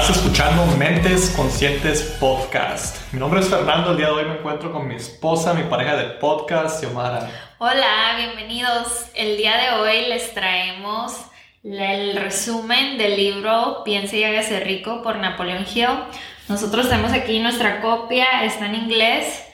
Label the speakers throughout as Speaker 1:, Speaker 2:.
Speaker 1: Estás escuchando Mentes Conscientes Podcast. Mi nombre es Fernando. El día de hoy me encuentro con mi esposa, mi pareja de podcast, Xiomara.
Speaker 2: Hola, bienvenidos. El día de hoy les traemos el resumen del libro Piense y hágase rico por Napoleón Hill. Nosotros tenemos aquí nuestra copia, está en inglés,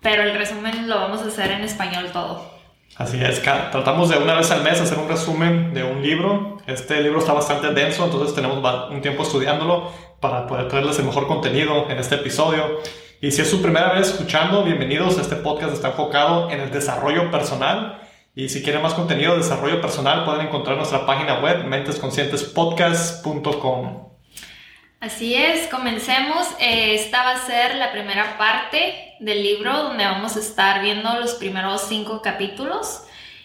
Speaker 2: pero el resumen lo vamos a hacer en español todo.
Speaker 1: Así es, tratamos de una vez al mes hacer un resumen de un libro. Este libro está bastante denso, entonces tenemos un tiempo estudiándolo para poder traerles el mejor contenido en este episodio. Y si es su primera vez escuchando, bienvenidos. Este podcast está enfocado en el desarrollo personal. Y si quieren más contenido de desarrollo personal, pueden encontrar nuestra página web mentesconscientespodcast.com.
Speaker 2: Así es, comencemos. Eh, esta va a ser la primera parte del libro donde vamos a estar viendo los primeros cinco capítulos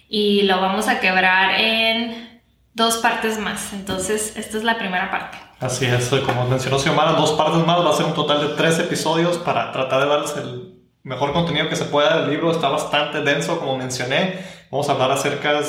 Speaker 2: y lo vamos a quebrar en dos partes más. Entonces, esta es la primera parte.
Speaker 1: Así es, como mencionó Xiomara, dos partes más, va a ser un total de tres episodios para tratar de darles el mejor contenido que se pueda. El libro está bastante denso, como mencioné. Vamos a hablar acerca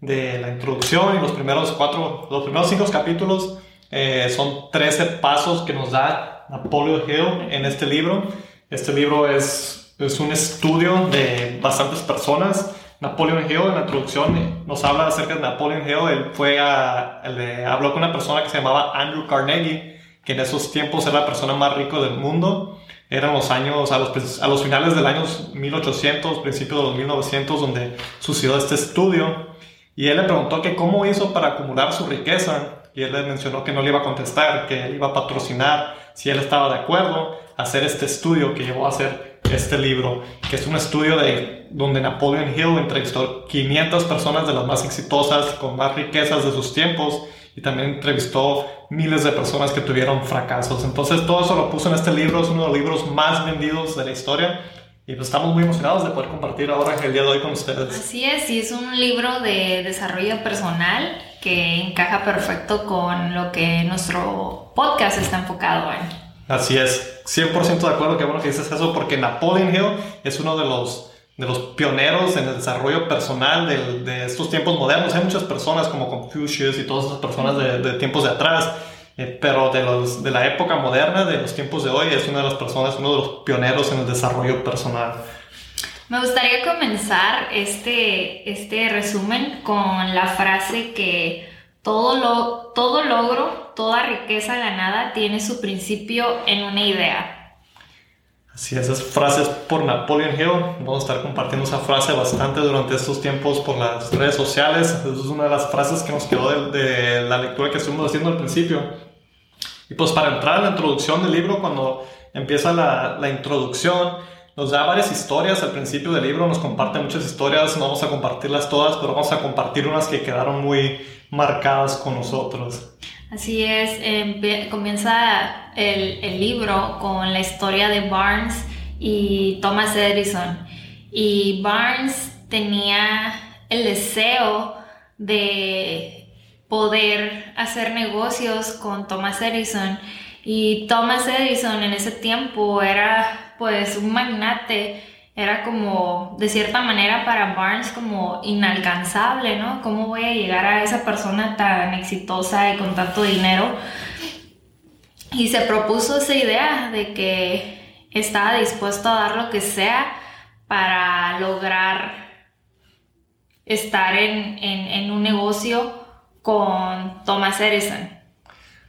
Speaker 1: de la introducción y los primeros cuatro, los primeros cinco capítulos eh, son 13 pasos que nos da Napoleon Hill en este libro. Este libro es, es un estudio de bastantes personas. Napoleon Hill en la introducción nos habla acerca de Napoleon Hill. Él fue a, habló con una persona que se llamaba Andrew Carnegie, que en esos tiempos era la persona más rica del mundo. Eran los años, a los, a los finales del año 1800, principios de los 1900, donde sucedió este estudio. Y él le preguntó que cómo hizo para acumular su riqueza y él le mencionó que no le iba a contestar, que él iba a patrocinar si él estaba de acuerdo hacer este estudio que llevó a hacer este libro, que es un estudio de donde Napoleon Hill entrevistó 500 personas de las más exitosas, con más riquezas de sus tiempos, y también entrevistó miles de personas que tuvieron fracasos. Entonces todo eso lo puso en este libro, es uno de los libros más vendidos de la historia. Y pues estamos muy emocionados de poder compartir ahora el día de hoy con ustedes.
Speaker 2: Así es, y es un libro de desarrollo personal que encaja perfecto con lo que nuestro podcast está enfocado en.
Speaker 1: Así es, 100% de acuerdo, qué bueno que dices eso, porque Napoleon Hill es uno de los, de los pioneros en el desarrollo personal de, de estos tiempos modernos. Hay muchas personas como Confucius y todas esas personas de, de tiempos de atrás, eh, pero de, los, de la época moderna, de los tiempos de hoy, es una de las personas, uno de los pioneros en el desarrollo personal.
Speaker 2: Me gustaría comenzar este, este resumen con la frase que todo, lo, todo logro, toda riqueza ganada tiene su principio en una idea.
Speaker 1: Así, esas frases por Napoleon Hill. Vamos a estar compartiendo esa frase bastante durante estos tiempos por las redes sociales. Esa es una de las frases que nos quedó de, la lectura que estuvimos haciendo al principio. Y pues para entrar a la introducción del libro, cuando empieza la, la introducción, nos da varias historias al principio del libro, nos comparte muchas historias, no vamos a compartirlas todas, pero vamos a compartir unas que quedaron muy marcadas con nosotros.
Speaker 2: Así es, comienza el, el, libro con la historia de Barnes y Thomas Edison. Y Barnes tenía el deseo de poder hacer negocios con Thomas Edison. Y Thomas Edison en ese tiempo era pues un magnate era como, de cierta manera para Barnes, como inalcanzable, ¿no? ¿Cómo voy a llegar a esa persona tan exitosa y con tanto dinero? Y se propuso esa idea de que estaba dispuesto a dar lo que sea para lograr estar en, un negocio con Thomas Edison.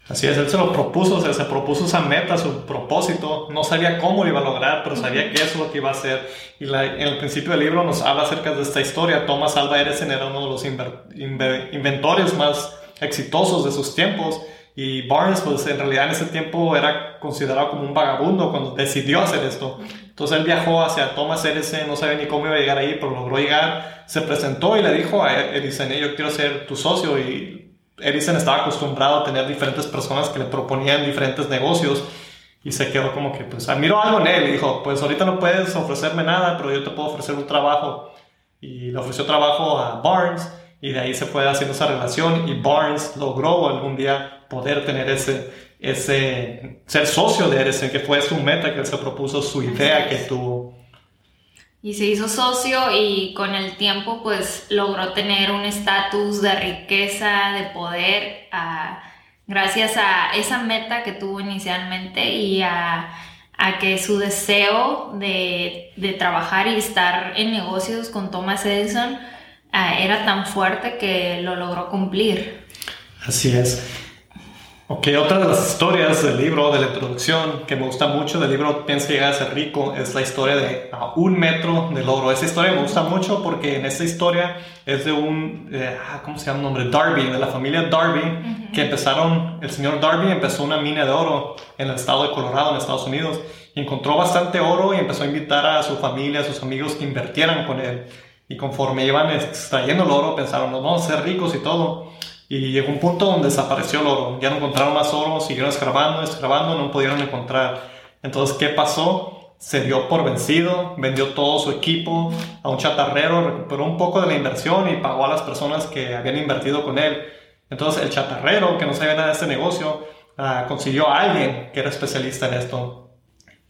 Speaker 1: Así es, él se lo propuso, se propuso esa meta, su propósito. No sabía cómo lo iba a lograr, pero sabía que eso es lo que iba a hacer. Y en el principio del libro nos habla acerca de esta historia. Thomas Alva Edison era uno de los inventores más exitosos de sus tiempos. Y Barnes, pues en realidad en ese tiempo era considerado como un vagabundo cuando decidió hacer esto. Entonces él viajó hacia Thomas Edison, no sabía ni cómo iba a llegar ahí, pero logró llegar. Se presentó y le dijo a Edison, yo quiero ser tu socio. Y Edison estaba acostumbrado a tener diferentes personas que le proponían diferentes negocios y se quedó como que, pues, admiró algo en él y dijo, pues ahorita no puedes ofrecerme nada, pero yo te puedo ofrecer un trabajo. Y le ofreció trabajo a Barnes y de ahí se fue haciendo esa relación y Barnes logró algún día poder tener ese, ese, ser socio de Edison, que fue su meta que se propuso, su idea que tuvo.
Speaker 2: Y se hizo socio y con el tiempo pues logró tener un estatus de riqueza, de poder, gracias a esa meta que tuvo inicialmente y a, que su deseo de, trabajar y estar en negocios con Thomas Edison ah, era tan fuerte que lo logró cumplir.
Speaker 1: Así es. Ok, otra de las historias del libro, de la introducción, que me gusta mucho del libro Piensa llegar a ser rico, es la historia de un metro del oro. Esa historia me gusta mucho porque en esta historia es de un, eh, ah, ¿cómo se llama el nombre? Darby, de la familia Darby, que empezaron, el señor Darby empezó una mina de oro en el estado de Colorado, en Estados Unidos, y encontró bastante oro y empezó a invitar a su familia, a sus amigos que invirtieran con él. Y conforme iban extrayendo el oro, pensaron, nos vamos a ser ricos y todo. Y llegó un punto donde desapareció el oro. Ya no encontraron más oro, siguieron escarbando, escarbando, no pudieron encontrar. Entonces, ¿qué pasó? Se dio por vencido, vendió todo su equipo a un chatarrero, recuperó un poco de la inversión y pagó a las personas que habían invertido con él. Entonces, el chatarrero, que no sabía nada de este negocio, ah, consiguió a alguien que era especialista en esto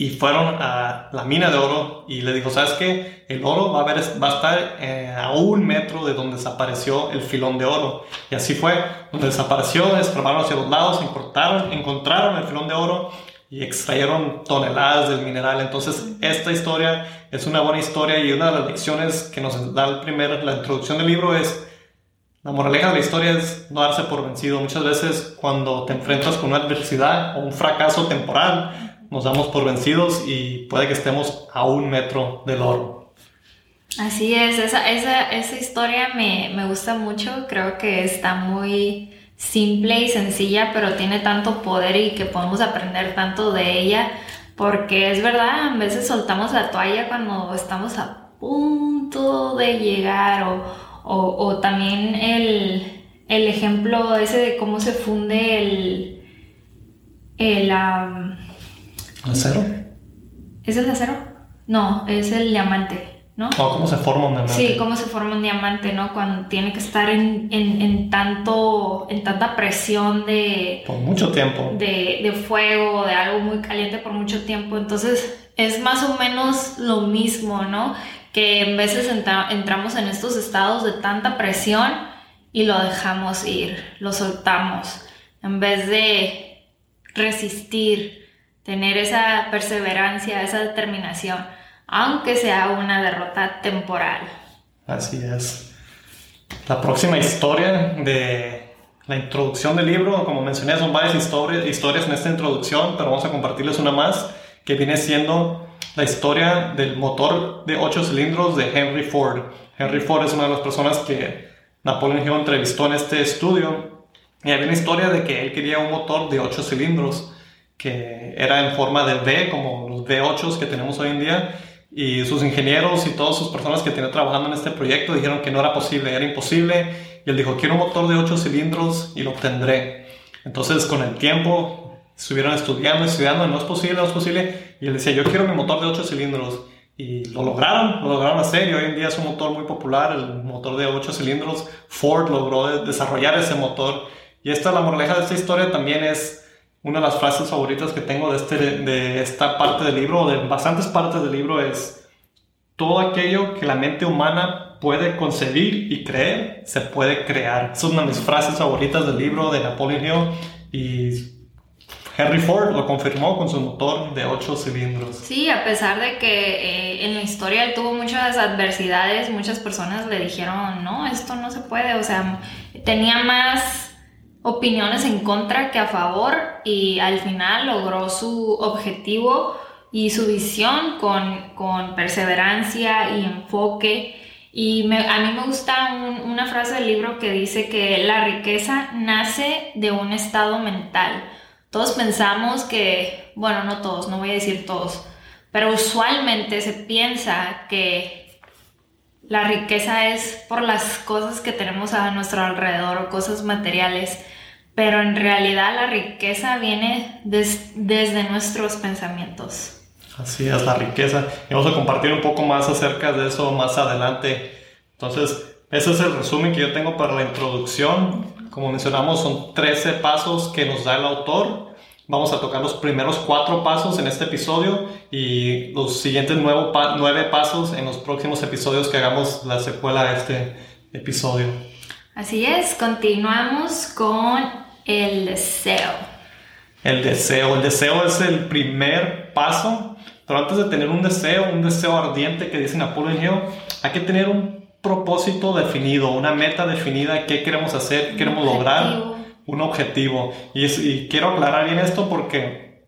Speaker 1: y fueron a la mina de oro y le dijo, ¿sabes qué? El oro va a, ver, va a estar eh, a un metro de donde desapareció el filón de oro. Y así fue, donde desapareció, escarbaron hacia los lados, encontraron, encontraron el filón de oro y extrayeron toneladas del mineral. Entonces, esta historia es una buena historia y una de las lecciones que nos da el primer, la introducción del libro es, la moraleja de la historia es no darse por vencido. Muchas veces cuando te enfrentas con una adversidad o un fracaso temporal, nos damos por vencidos y puede que estemos a un metro del oro.
Speaker 2: Así es, esa, esa, esa historia me, me gusta mucho, creo que está muy simple y sencilla, pero tiene tanto poder y que podemos aprender tanto de ella, porque es verdad, a veces soltamos la toalla cuando estamos a punto de llegar o, o, o también el, el, ejemplo ese de cómo se funde el, el
Speaker 1: ¿Acero?
Speaker 2: ¿Es el acero? No, es el diamante, ¿no?
Speaker 1: ¿Cómo se forma un diamante?
Speaker 2: Sí, cómo se forma un diamante, ¿no? Cuando tiene que estar en, en, tanto, en tanta presión de...
Speaker 1: Por mucho tiempo.
Speaker 2: De, de fuego, de algo muy caliente por mucho tiempo. Entonces, es más o menos lo mismo, ¿no? Que en veces entramos en estos estados de tanta presión y lo dejamos ir, lo soltamos, en vez de resistir, tener esa perseverancia, esa determinación, aunque sea una derrota temporal.
Speaker 1: Así es. La próxima historia de la introducción del libro, como mencioné, son varias historias, historias en esta introducción, pero vamos a compartirles una más que viene siendo la historia del motor de 8 cilindros de Henry Ford. Henry Ford es una de las personas que Napoleon Hill entrevistó en este estudio y había una historia de que él quería un motor de 8 cilindros que era en forma de V, como los V8 que tenemos hoy en día, y sus ingenieros y todas sus personas que tenían trabajando en este proyecto dijeron que no era posible, era imposible, y él dijo, quiero un motor de 8 cilindros y lo obtendré. Entonces, con el tiempo, estuvieron estudiando, estudiando, no es posible, no es posible, y él decía, yo quiero mi motor de 8 cilindros. Y lo lograron, lo lograron hacer y hoy en día es un motor muy popular, el motor de 8 cilindros. Ford logró desarrollar ese motor. Y esta, la moraleja de esta historia también es una de las frases favoritas que tengo de, este, de esta parte del libro, de bastantes partes del libro, es todo aquello que la mente humana puede concebir y creer, se puede crear. es una de mis frases favoritas del libro de Napoleon Hill y Henry Ford lo confirmó con su motor de 8 cilindros.
Speaker 2: Sí, a pesar de que eh, en la historia él tuvo muchas adversidades, muchas personas le dijeron, no, esto no se puede, o sea, tenía más opiniones en contra que a favor y al final logró su objetivo y su visión con, con perseverancia y enfoque. Y a mí me gusta una frase del libro que dice que la riqueza nace de un estado mental. Todos pensamos que, bueno, no todos, no voy a decir todos, pero usualmente se piensa que la riqueza es por las cosas que tenemos a nuestro alrededor cosas materiales pero en realidad la riqueza viene desde nuestros pensamientos.
Speaker 1: Así es, la riqueza. Y vamos a compartir un poco más acerca de eso más adelante. Entonces, ese es el resumen que yo tengo para la introducción. Como mencionamos, son 13 pasos que nos da el autor. Vamos a tocar los primeros cuatro pasos en este episodio y los siguientes nueve pasos en los próximos episodios que hagamos la secuela a este episodio.
Speaker 2: Así es, continuamos con el deseo.
Speaker 1: El deseo. El deseo es el primer paso. Pero antes de tener un deseo, un deseo ardiente que dice Napoleón hay que tener un propósito definido, una meta definida, qué queremos hacer, qué queremos lograr, un objetivo. Y, y quiero aclarar bien esto porque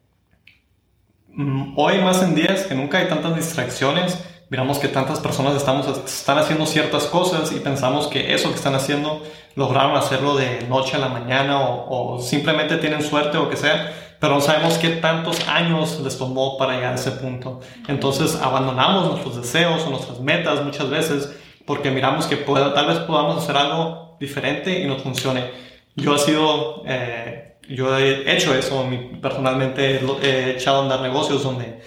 Speaker 1: mm, hoy más en días que nunca hay tantas distracciones miramos que tantas personas estamos, están haciendo ciertas cosas y pensamos que eso que están haciendo lograron hacerlo de noche a la mañana o, simplemente tienen suerte o que sea, pero no sabemos qué tantos años les tomó para llegar a ese punto. Entonces abandonamos nuestros deseos o nuestras metas muchas veces porque miramos que tal vez podamos hacer algo diferente y nos funcione. Yo he sido... Eh, yo he hecho eso, personalmente he echado a andar negocios donde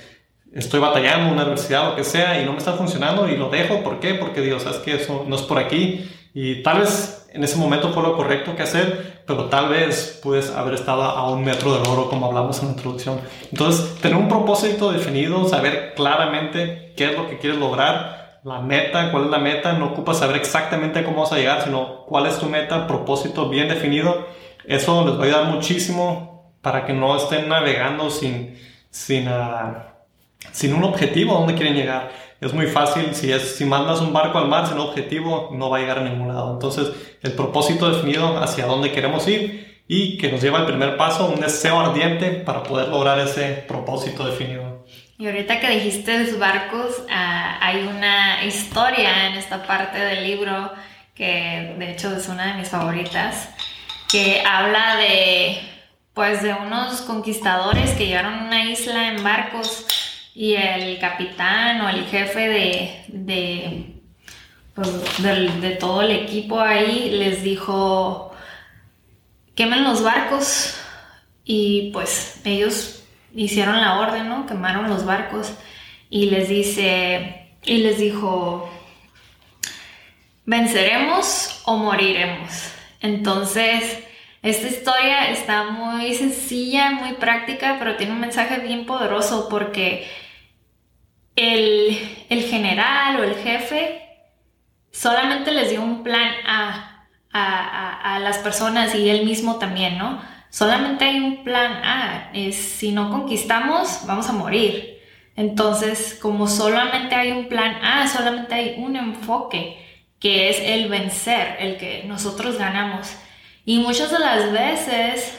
Speaker 1: estoy batallando una universidad o lo que sea y no me está funcionando y lo dejo. ¿Por qué? Porque Dios, sabes que eso no es por aquí y tal vez en ese momento fue lo correcto que hacer, pero tal vez puedes haber estado a un metro del oro como hablamos en la introducción. Entonces, tener un propósito definido, saber claramente qué es lo que quieres lograr, la meta, cuál es la meta, no ocupas saber exactamente cómo vas a llegar, sino cuál es tu meta, propósito bien definido. Eso les va a ayudar muchísimo para que no estén navegando sin, sin uh, sin un objetivo a dónde quieren llegar. Es muy fácil, si, es, si mandas un barco al mar sin objetivo, no va a llegar a ningún lado. Entonces, el propósito definido hacia dónde queremos ir y que nos lleva al primer paso, un deseo ardiente para poder lograr ese propósito definido.
Speaker 2: Y ahorita que dijiste los barcos, ah, hay una historia en esta parte del libro que de hecho es una de mis favoritas, que habla de pues de unos conquistadores que llegaron a una isla en barcos y el capitán o el jefe de, de, pues, de, todo el equipo ahí les dijo, quemen los barcos y pues ellos hicieron la orden, ¿no? Quemaron los barcos y les dice, y les dijo, venceremos o moriremos. Entonces, esta historia está muy sencilla, muy práctica, pero tiene un mensaje bien poderoso porque el, general o el jefe solamente les dio un plan a, a, las personas y él mismo también, ¿no? Solamente hay un plan A, es si no conquistamos, vamos a morir. Entonces, como solamente hay un plan A, solamente hay un enfoque, que es el vencer, el que nosotros ganamos. Y muchas de las veces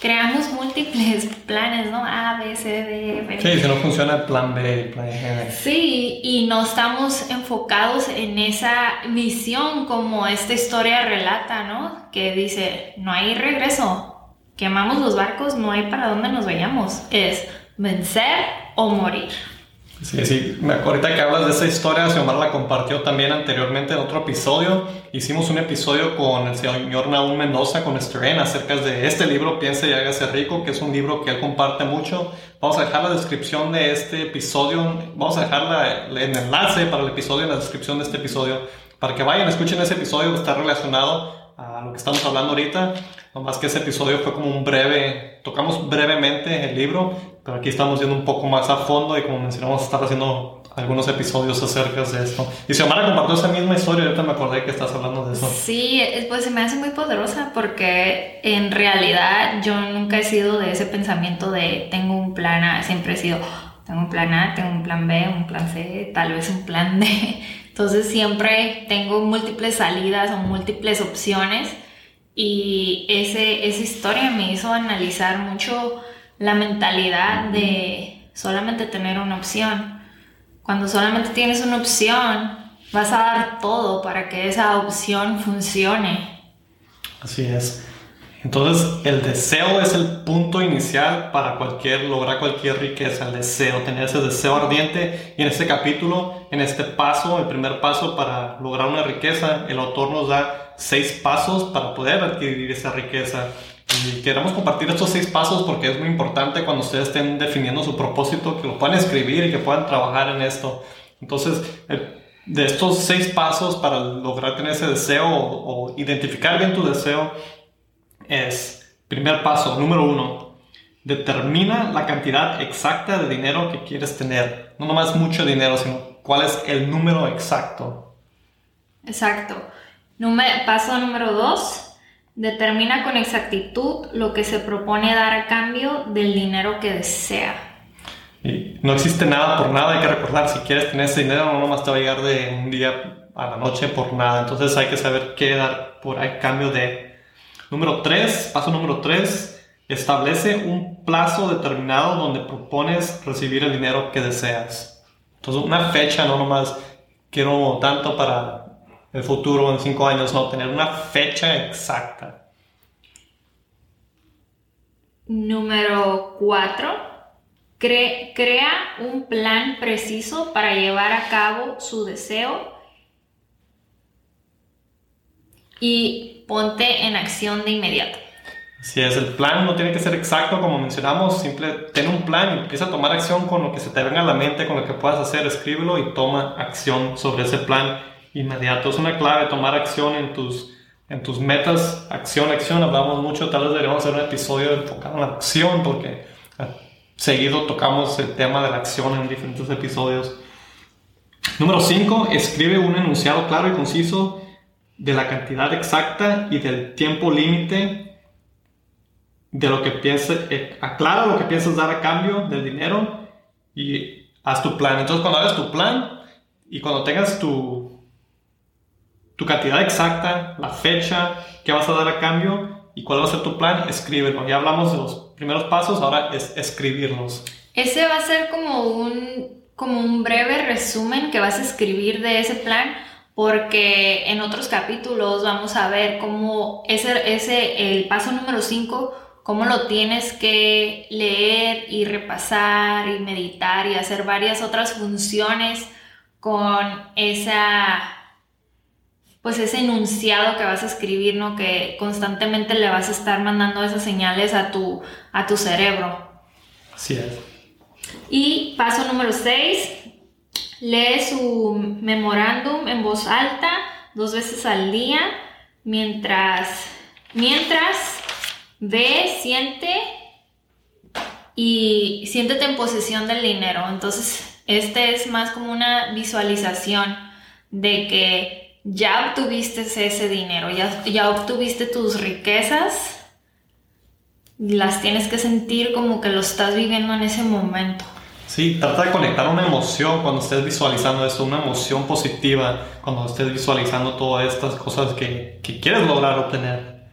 Speaker 2: creamos múltiples planes, ¿no? A, B, C, D,
Speaker 1: B. Sí, si no funciona el plan B, el plan G.
Speaker 2: Sí, y no estamos enfocados en esa visión como esta historia relata, ¿no? Que dice, no hay regreso, quemamos los barcos, no hay para dónde nos vayamos, es vencer o morir.
Speaker 1: Sí, sí, ahorita que hablas de esa historia, Xiomara la compartió también anteriormente en otro episodio. Hicimos un episodio con el señor Naúl Mendoza, con Steren, acerca de este libro, Piense y hágase rico, que es un libro que él comparte mucho. Vamos a dejar la descripción de este episodio, vamos a dejar el enlace para el episodio en la descripción de este episodio, para que vayan, escuchen ese episodio está relacionado a lo que estamos hablando ahorita. Nomás que ese episodio fue como un breve, tocamos brevemente el libro, pero aquí estamos yendo un poco más a fondo y como mencionamos, estar haciendo algunos episodios acerca de esto. Y Xiomara compartió esa misma historia, ahorita me acordé que estás hablando de eso.
Speaker 2: Sí, pues se me hace muy poderosa porque en realidad yo nunca he sido de ese pensamiento de tengo un plan A, siempre he sido tengo un plan A, tengo un plan B, un plan C, tal vez un plan D. Entonces siempre tengo múltiples salidas o múltiples opciones y ese, esa historia me hizo analizar mucho la mentalidad de solamente tener una opción cuando solamente tienes una opción, vas a dar todo para que esa opción funcione.
Speaker 1: Así es. Entonces, el deseo es el punto inicial para cualquier lograr cualquier riqueza, el deseo, tener ese deseo ardiente. Y en este capítulo, en este paso, el primer paso para lograr una riqueza, el autor nos da seis pasos para poder adquirir esa riqueza. Y queremos compartir estos seis pasos porque es muy importante cuando ustedes estén definiendo su propósito, que lo puedan escribir y que puedan trabajar en esto. Entonces, de estos seis pasos para lograr tener ese deseo o, identificar bien tu deseo, es, primer paso, número uno, determina la cantidad exacta de dinero que quieres tener. No nomás mucho dinero, sino cuál es el número exacto.
Speaker 2: Exacto. paso número dos, Determina con exactitud lo que se propone dar a cambio del dinero que desea.
Speaker 1: Y no existe nada por nada, hay que recordar, si quieres tener ese dinero no nomás te va a llegar de un día a la noche por nada, entonces hay que saber qué dar por a cambio de. Número 3, paso número 3, establece un plazo determinado donde propones recibir el dinero que deseas. Entonces una fecha, no nomás quiero tanto para el futuro en cinco años, no, tener una fecha exacta.
Speaker 2: Número cuatro, crea un plan preciso para llevar a cabo su deseo y ponte en acción de inmediato.
Speaker 1: Si es el plan, no tiene que ser exacto como mencionamos, simple ten un plan y empieza a tomar acción con lo que se te venga a la mente, con lo que puedas hacer, escríbelo y toma acción sobre ese plan inmediato. Es una clave tomar acción en tus, en tus metas. Acción, acción. Hablamos mucho, tal vez deberíamos hacer un episodio enfocado en la acción porque ah, seguido tocamos el tema de la acción en diferentes episodios. Número 5. Escribe un enunciado claro y conciso de la cantidad exacta y del tiempo límite de lo que pienses, eh, aclara lo que piensas dar a cambio del dinero y haz tu plan. Entonces cuando hagas tu plan y cuando tengas tu, tu cantidad exacta, la fecha, qué vas a dar a cambio y cuál va a ser tu plan, escríbelo. Ya hablamos de los primeros pasos, ahora es escribirlos.
Speaker 2: Ese va a ser como un, como un breve resumen que vas a escribir de ese plan, porque en otros capítulos vamos a ver cómo ese, ese el paso número 5, cómo lo tienes que leer y repasar y meditar y hacer varias otras funciones con esa pues ese enunciado que vas a escribir, ¿no? Que constantemente le vas a estar mandando esas señales a tu, a tu cerebro.
Speaker 1: Así es.
Speaker 2: Y paso número 6, lee su memorándum en voz alta dos veces al día mientras, mientras ve, siente y siéntete en posesión del dinero. Entonces, este es más como una visualización de que ya obtuviste ese dinero, ya, ya obtuviste tus riquezas, las tienes que sentir como que lo estás viviendo en ese momento.
Speaker 1: Sí, trata de conectar una emoción cuando estés visualizando esto, una emoción positiva cuando estés visualizando todas estas cosas que, que quieres lograr obtener.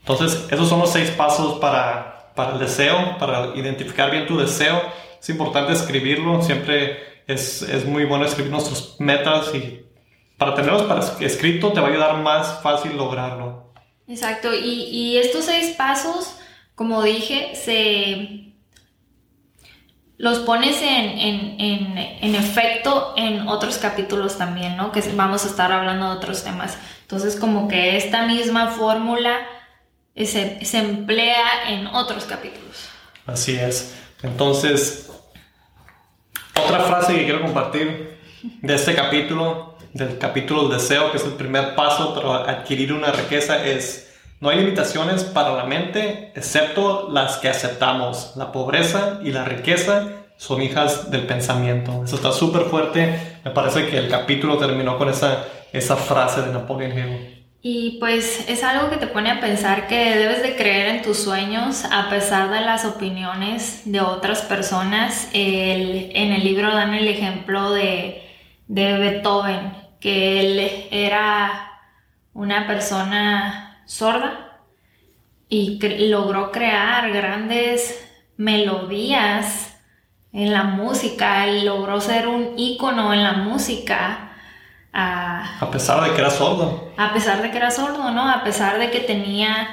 Speaker 1: Entonces, esos son los seis pasos para, para el deseo, para identificar bien tu deseo. Es importante escribirlo, siempre es, es muy bueno escribir nuestras metas y para tenerlos para escrito te va a ayudar más fácil lograrlo.
Speaker 2: Exacto, y, y estos seis pasos, como dije, se los pones en, en, en, en, efecto en otros capítulos también, ¿no? Que vamos a estar hablando de otros temas. Entonces, como que esta misma fórmula se, se emplea en otros capítulos.
Speaker 1: Así es. Entonces, otra frase que quiero compartir de este capítulo del capítulo del deseo, que es el primer paso para adquirir una riqueza, es no hay limitaciones para la mente excepto las que aceptamos. La pobreza y la riqueza son hijas del pensamiento. Eso está súper fuerte. Me parece que el capítulo terminó con esa, esa frase de Napoleon Hill.
Speaker 2: Y pues es algo que te pone a pensar que debes de creer en tus sueños a pesar de las opiniones de otras personas. El, en el libro dan el ejemplo de de Beethoven, que él era una persona sorda y logró crear grandes melodías en la música, él logró ser un ícono en la música.
Speaker 1: a pesar de que era sordo.
Speaker 2: A pesar de que era sordo, ¿no? A pesar de que tenía,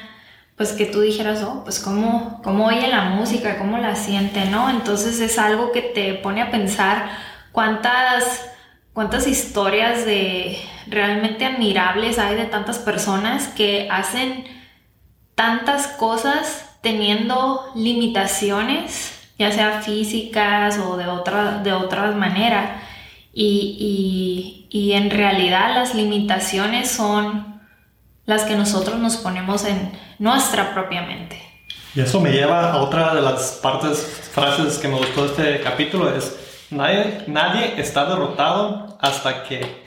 Speaker 2: pues que tú dijeras, oh, pues cómo, cómo oye la música, cómo la siente, ¿no? Entonces es algo que te pone a pensar cuántas cuántas historias de realmente admirables hay de tantas personas que hacen tantas cosas teniendo limitaciones, ya sea físicas o de otra, de otras maneras. Y, y, en realidad las limitaciones son las que nosotros nos ponemos en nuestra propia mente.
Speaker 1: Y eso me lleva a otra de las partes, frases que me gustó de este capítulo, es Nadie, nadie está derrotado hasta que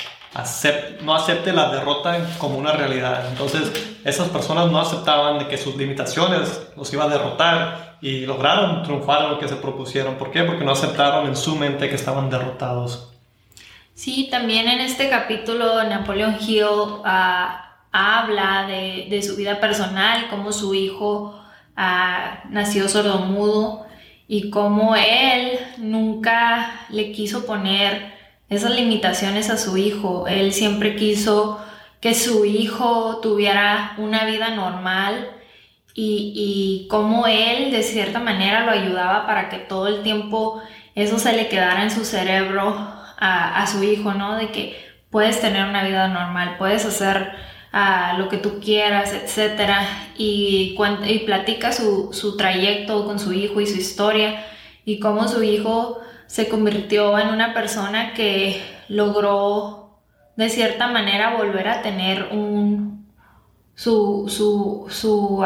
Speaker 1: no acepte la derrota como una realidad. Entonces, esas personas no aceptaban de que sus limitaciones los iba a derrotar y lograron triunfar en lo que se propusieron. ¿Por qué? Porque no aceptaron en su mente que estaban derrotados.
Speaker 2: Sí, también en este capítulo Napoleon Hill ah, habla de, su vida personal, cómo su hijo ah, nació sordomudo y cómo él nunca le quiso poner esas limitaciones a su hijo. Él siempre quiso que su hijo tuviera una vida normal y, y cómo él de cierta manera lo ayudaba para que todo el tiempo eso se le quedara en su cerebro a, su hijo, ¿no? De que puedes tener una vida normal, puedes hacer ah, lo que tú quieras, etc. Y, y platica su, su trayecto con su hijo y su historia y cómo su hijo se convirtió en una persona que logró de cierta manera volver a tener un su su su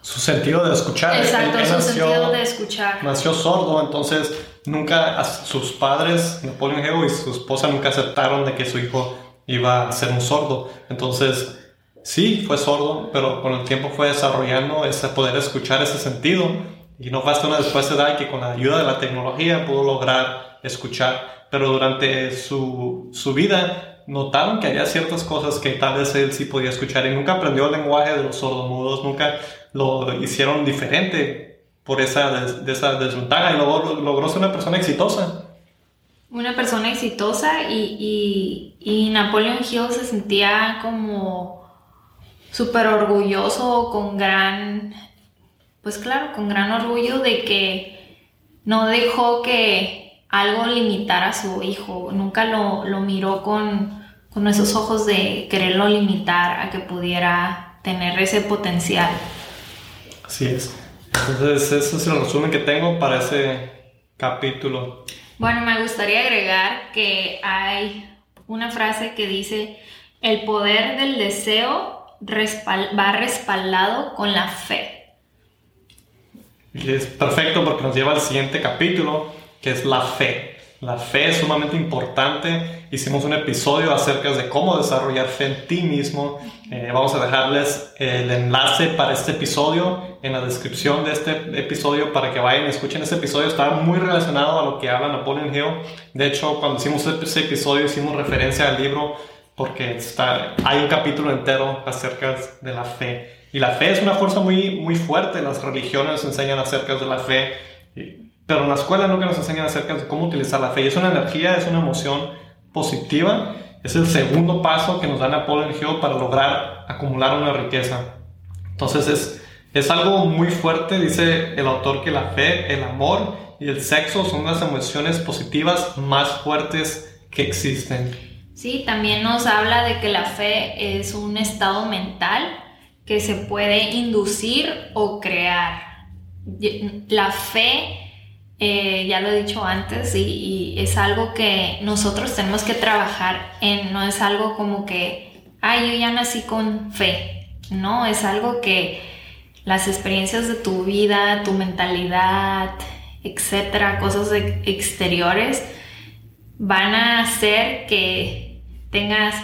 Speaker 1: su sentido de escuchar.
Speaker 2: Exacto, su sentido de escuchar.
Speaker 1: Nació sordo, entonces nunca sus padres, Napoleon Hill y su esposa nunca aceptaron de que su hijo iba a ser un sordo. Entonces, sí, fue sordo, pero con el tiempo fue desarrollando ese poder escuchar ese sentido y no basta una después de edad que con la ayuda de la tecnología pudo lograr escuchar, pero durante su, su vida notaron que había ciertas cosas que tal vez él sí podía escuchar y nunca aprendió el lenguaje de los sordomudos, nunca lo hicieron diferente por esa, de esa desventaja y luego logró ser una persona exitosa.
Speaker 2: Una persona exitosa y, y, y Napoleon Hill se sentía como súper orgulloso, con gran pues claro, con gran orgullo de que no dejó que algo limitara a su hijo, nunca lo, miró con, esos ojos de quererlo limitar a que pudiera tener ese potencial.
Speaker 1: Así es. Entonces, ese es el resumen que tengo para ese capítulo.
Speaker 2: Bueno, me gustaría agregar que hay una frase que dice, el poder del deseo va respaldado con la fe.
Speaker 1: Y es perfecto porque nos lleva al siguiente capítulo, que es la fe. La fe es sumamente importante. Hicimos un episodio acerca de cómo desarrollar fe en ti mismo. Eh, vamos a dejarles el enlace para este episodio en la descripción de este episodio para que vayan y escuchen ese episodio. Está muy relacionado a lo que habla Napoleon Hill. De hecho, cuando hicimos ese episodio hicimos referencia al libro porque está, hay un capítulo entero acerca de la fe. Y la fe es una fuerza muy, muy fuerte. Las religiones enseñan acerca de la fe, pero en la escuela nunca nos enseñan acerca de cómo utilizar la fe. Y es una energía, es una emoción positiva. Es el segundo paso que nos da Napoleon Hill para lograr acumular una riqueza. Entonces es, es algo muy fuerte, dice el autor, que la fe, el amor y el sexo son las emociones positivas más fuertes que existen.
Speaker 2: Sí, también nos habla de que la fe es un estado mental que se puede inducir o crear. La fe, eh, ya lo he dicho antes, y, es algo que nosotros tenemos que trabajar en, no es algo como que, ay, yo ya nací con fe, no, es algo que las experiencias de tu vida, tu mentalidad, etcétera, cosas exteriores, van a hacer que tengas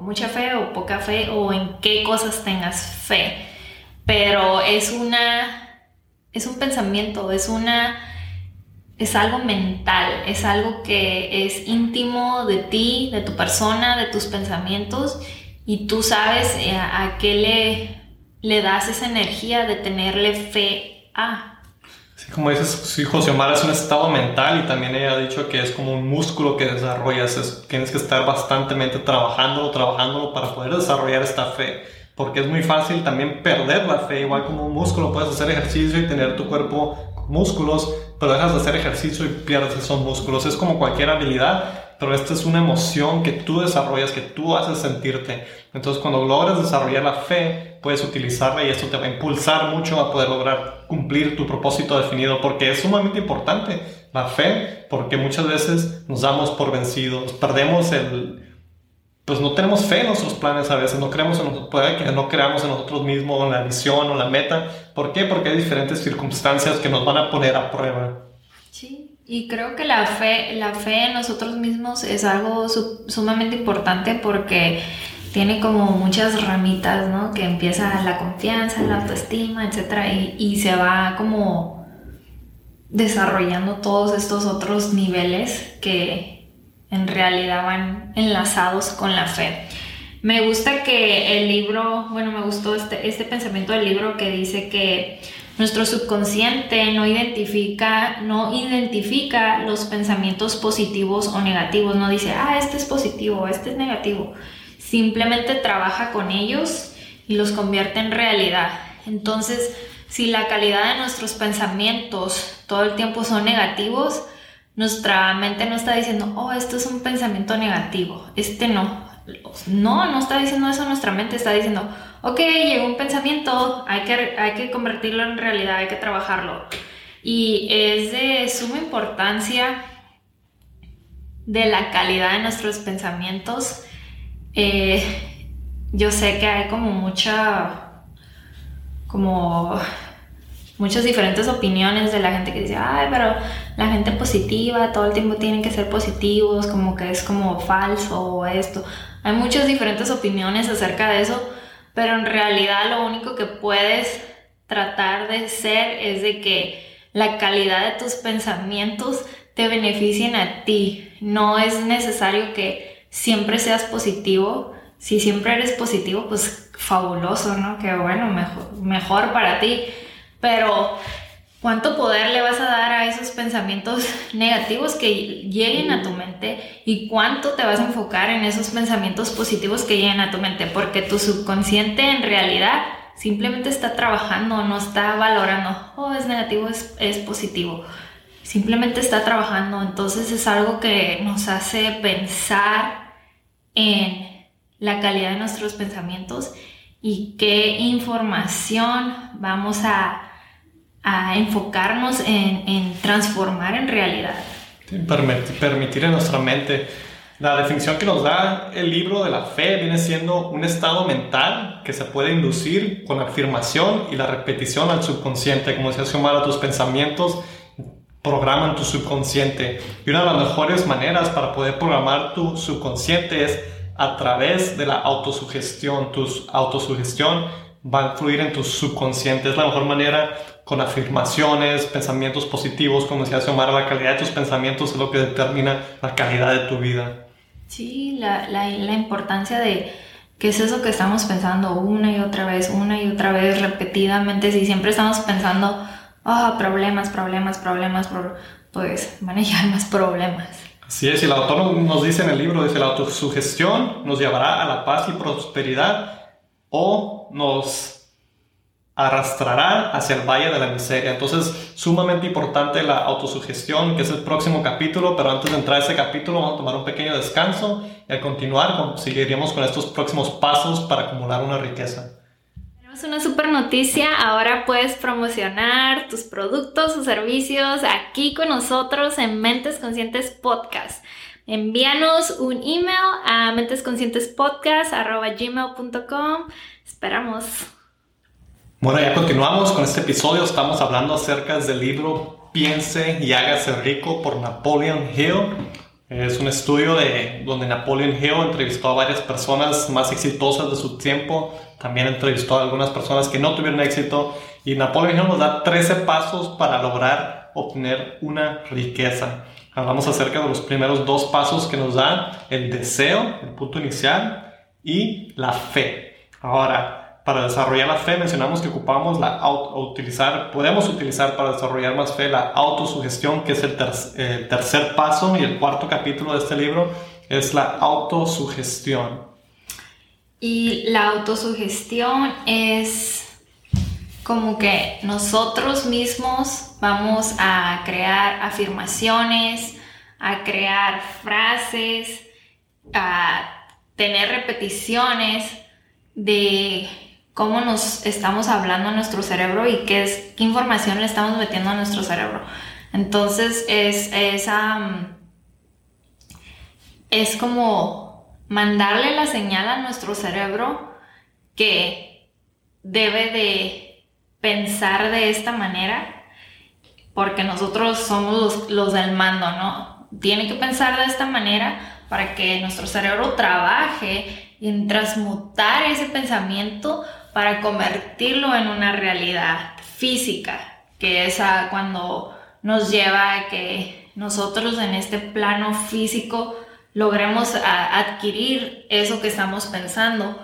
Speaker 2: mucha fe o poca fe o en qué cosas tengas fe. Pero es una es un pensamiento, es una es algo mental, es algo que es íntimo de ti, de tu persona, de tus pensamientos y tú sabes eh, a, qué le, le das esa energía de tenerle fe a.
Speaker 1: Como dices, sí, José Omar es un estado mental y también ella ha dicho que es como un músculo que desarrollas, tienes que estar bastantemente trabajándolo, trabajándolo para poder desarrollar esta fe, porque es muy fácil también perder la fe, igual como un músculo, puedes hacer ejercicio y tener tu cuerpo músculos, pero dejas de hacer ejercicio y pierdes esos músculos, es como cualquier habilidad, pero esta es una emoción que tú desarrollas, que tú haces sentirte. Entonces, cuando logras desarrollar la fe, puedes utilizarla y esto te va a impulsar mucho a poder lograr cumplir tu propósito definido, porque es sumamente importante la fe, porque muchas veces nos damos por vencidos, perdemos el... Pues no tenemos fe en nuestros planes a veces, no creemos en, puede que no creamos en nosotros mismos, en la visión o la meta. ¿Por qué? Porque hay diferentes circunstancias que nos van a poner a prueba.
Speaker 2: Sí, Y creo que la fe, la fe en nosotros mismos es algo sumamente importante porque tiene como muchas ramitas, ¿no? Que empieza la confianza, la autoestima, etcétera, y se va como desarrollando todos estos otros niveles que en realidad van enlazados con la fe. Me gusta que el libro, bueno, me gustó este, este pensamiento del libro que dice que nuestro subconsciente no identifica, no identifica los pensamientos positivos o negativos, no dice, ah, este es positivo, este es negativo. Simplemente trabaja con ellos y los convierte en realidad. Entonces, si la calidad de nuestros pensamientos todo el tiempo son negativos, nuestra mente no está diciendo, oh, esto es un pensamiento negativo, este no. No, no está diciendo eso nuestra mente, está diciendo, ok, llegó un pensamiento, hay que, hay que convertirlo en realidad, hay que trabajarlo. Y es de suma importancia de la calidad de nuestros pensamientos. Eh, yo sé que hay como mucha, como muchas diferentes opiniones de la gente que dice, ay, pero la gente positiva, todo el tiempo tienen que ser positivos, como que es como falso o esto. Hay muchas diferentes opiniones acerca de eso, pero en realidad lo único que puedes tratar de ser es de que la calidad de tus pensamientos te beneficien a ti. No es necesario que siempre seas positivo. Si siempre eres positivo, pues fabuloso, ¿no? Que bueno, mejor, mejor para ti. Pero ¿Cuánto poder le vas a dar a esos pensamientos negativos que lleguen a tu mente? ¿Y cuánto te vas a enfocar en esos pensamientos positivos que lleguen a tu mente? Porque tu subconsciente en realidad simplemente está trabajando, no está valorando, oh, es negativo, es, es positivo. Simplemente está trabajando. Entonces es algo que nos hace pensar en la calidad de nuestros pensamientos y qué información vamos a a enfocarnos en, transformar en realidad.
Speaker 1: permitir, en nuestra mente. La definición que nos da el libro de la fe viene siendo un estado mental que se puede inducir con afirmación y la repetición al subconsciente. Como decía Xiomara, tus pensamientos programan tu subconsciente. Y una de las mejores maneras para poder programar tu subconsciente es a través de la autosugestión. Tu autosugestión va a influir en tu subconsciente. Es la mejor manera con afirmaciones, pensamientos positivos, como decía Xiomara, la calidad de tus pensamientos es lo que determina la calidad de tu vida.
Speaker 2: Sí, la, la, la importancia de qué es eso que estamos pensando una y otra vez, una y otra vez, repetidamente, si siempre estamos pensando, ah, problemas, problemas, problemas, pues van a llegar más problemas.
Speaker 1: Así es, y el autor nos dice en el libro, dice, la autosugestión nos llevará a la paz y prosperidad o nos arrastrará hacia el valle de la miseria. Entonces, sumamente importante la autosugestión, que es el próximo capítulo, pero antes de entrar a ese capítulo vamos a tomar un pequeño descanso y al continuar seguiríamos con estos próximos pasos para acumular una riqueza.
Speaker 2: Tenemos una super noticia, ahora puedes promocionar tus productos o servicios aquí con nosotros en Mentes Conscientes Podcast. Envíanos un email a mentesconscientespodcast.gmail.com. Esperamos.
Speaker 1: Bueno, ya continuamos con este episodio. Estamos hablando acerca del libro Piense y hágase rico por Napoleon Hill. Es un estudio de donde Napoleon Hill entrevistó a varias personas más exitosas de su tiempo. También entrevistó a algunas personas que no tuvieron éxito. Y Napoleon Hill nos da 13 pasos para lograr obtener una riqueza. Hablamos acerca de los primeros dos pasos que nos da el deseo, el punto inicial, y la fe. Ahora, para desarrollar la fe mencionamos que ocupamos la utilizar, podemos utilizar para desarrollar más fe la autosugestión, que es el tercer paso y el cuarto capítulo de este libro es la autosugestión.
Speaker 2: Y la autosugestión es como que nosotros mismos vamos a crear afirmaciones, a crear frases, a tener repeticiones de cómo nos estamos hablando a nuestro cerebro y qué, es, qué información le estamos metiendo a nuestro cerebro. Entonces es, es, es como mandarle la señal a nuestro cerebro que debe de pensar de esta manera porque nosotros somos los, del mando, ¿no? Tiene que pensar de esta manera para que nuestro cerebro trabaje en transmutar ese pensamiento para convertirlo en una realidad física, que es cuando nos lleva a que nosotros en este plano físico logremos adquirir eso que estamos pensando.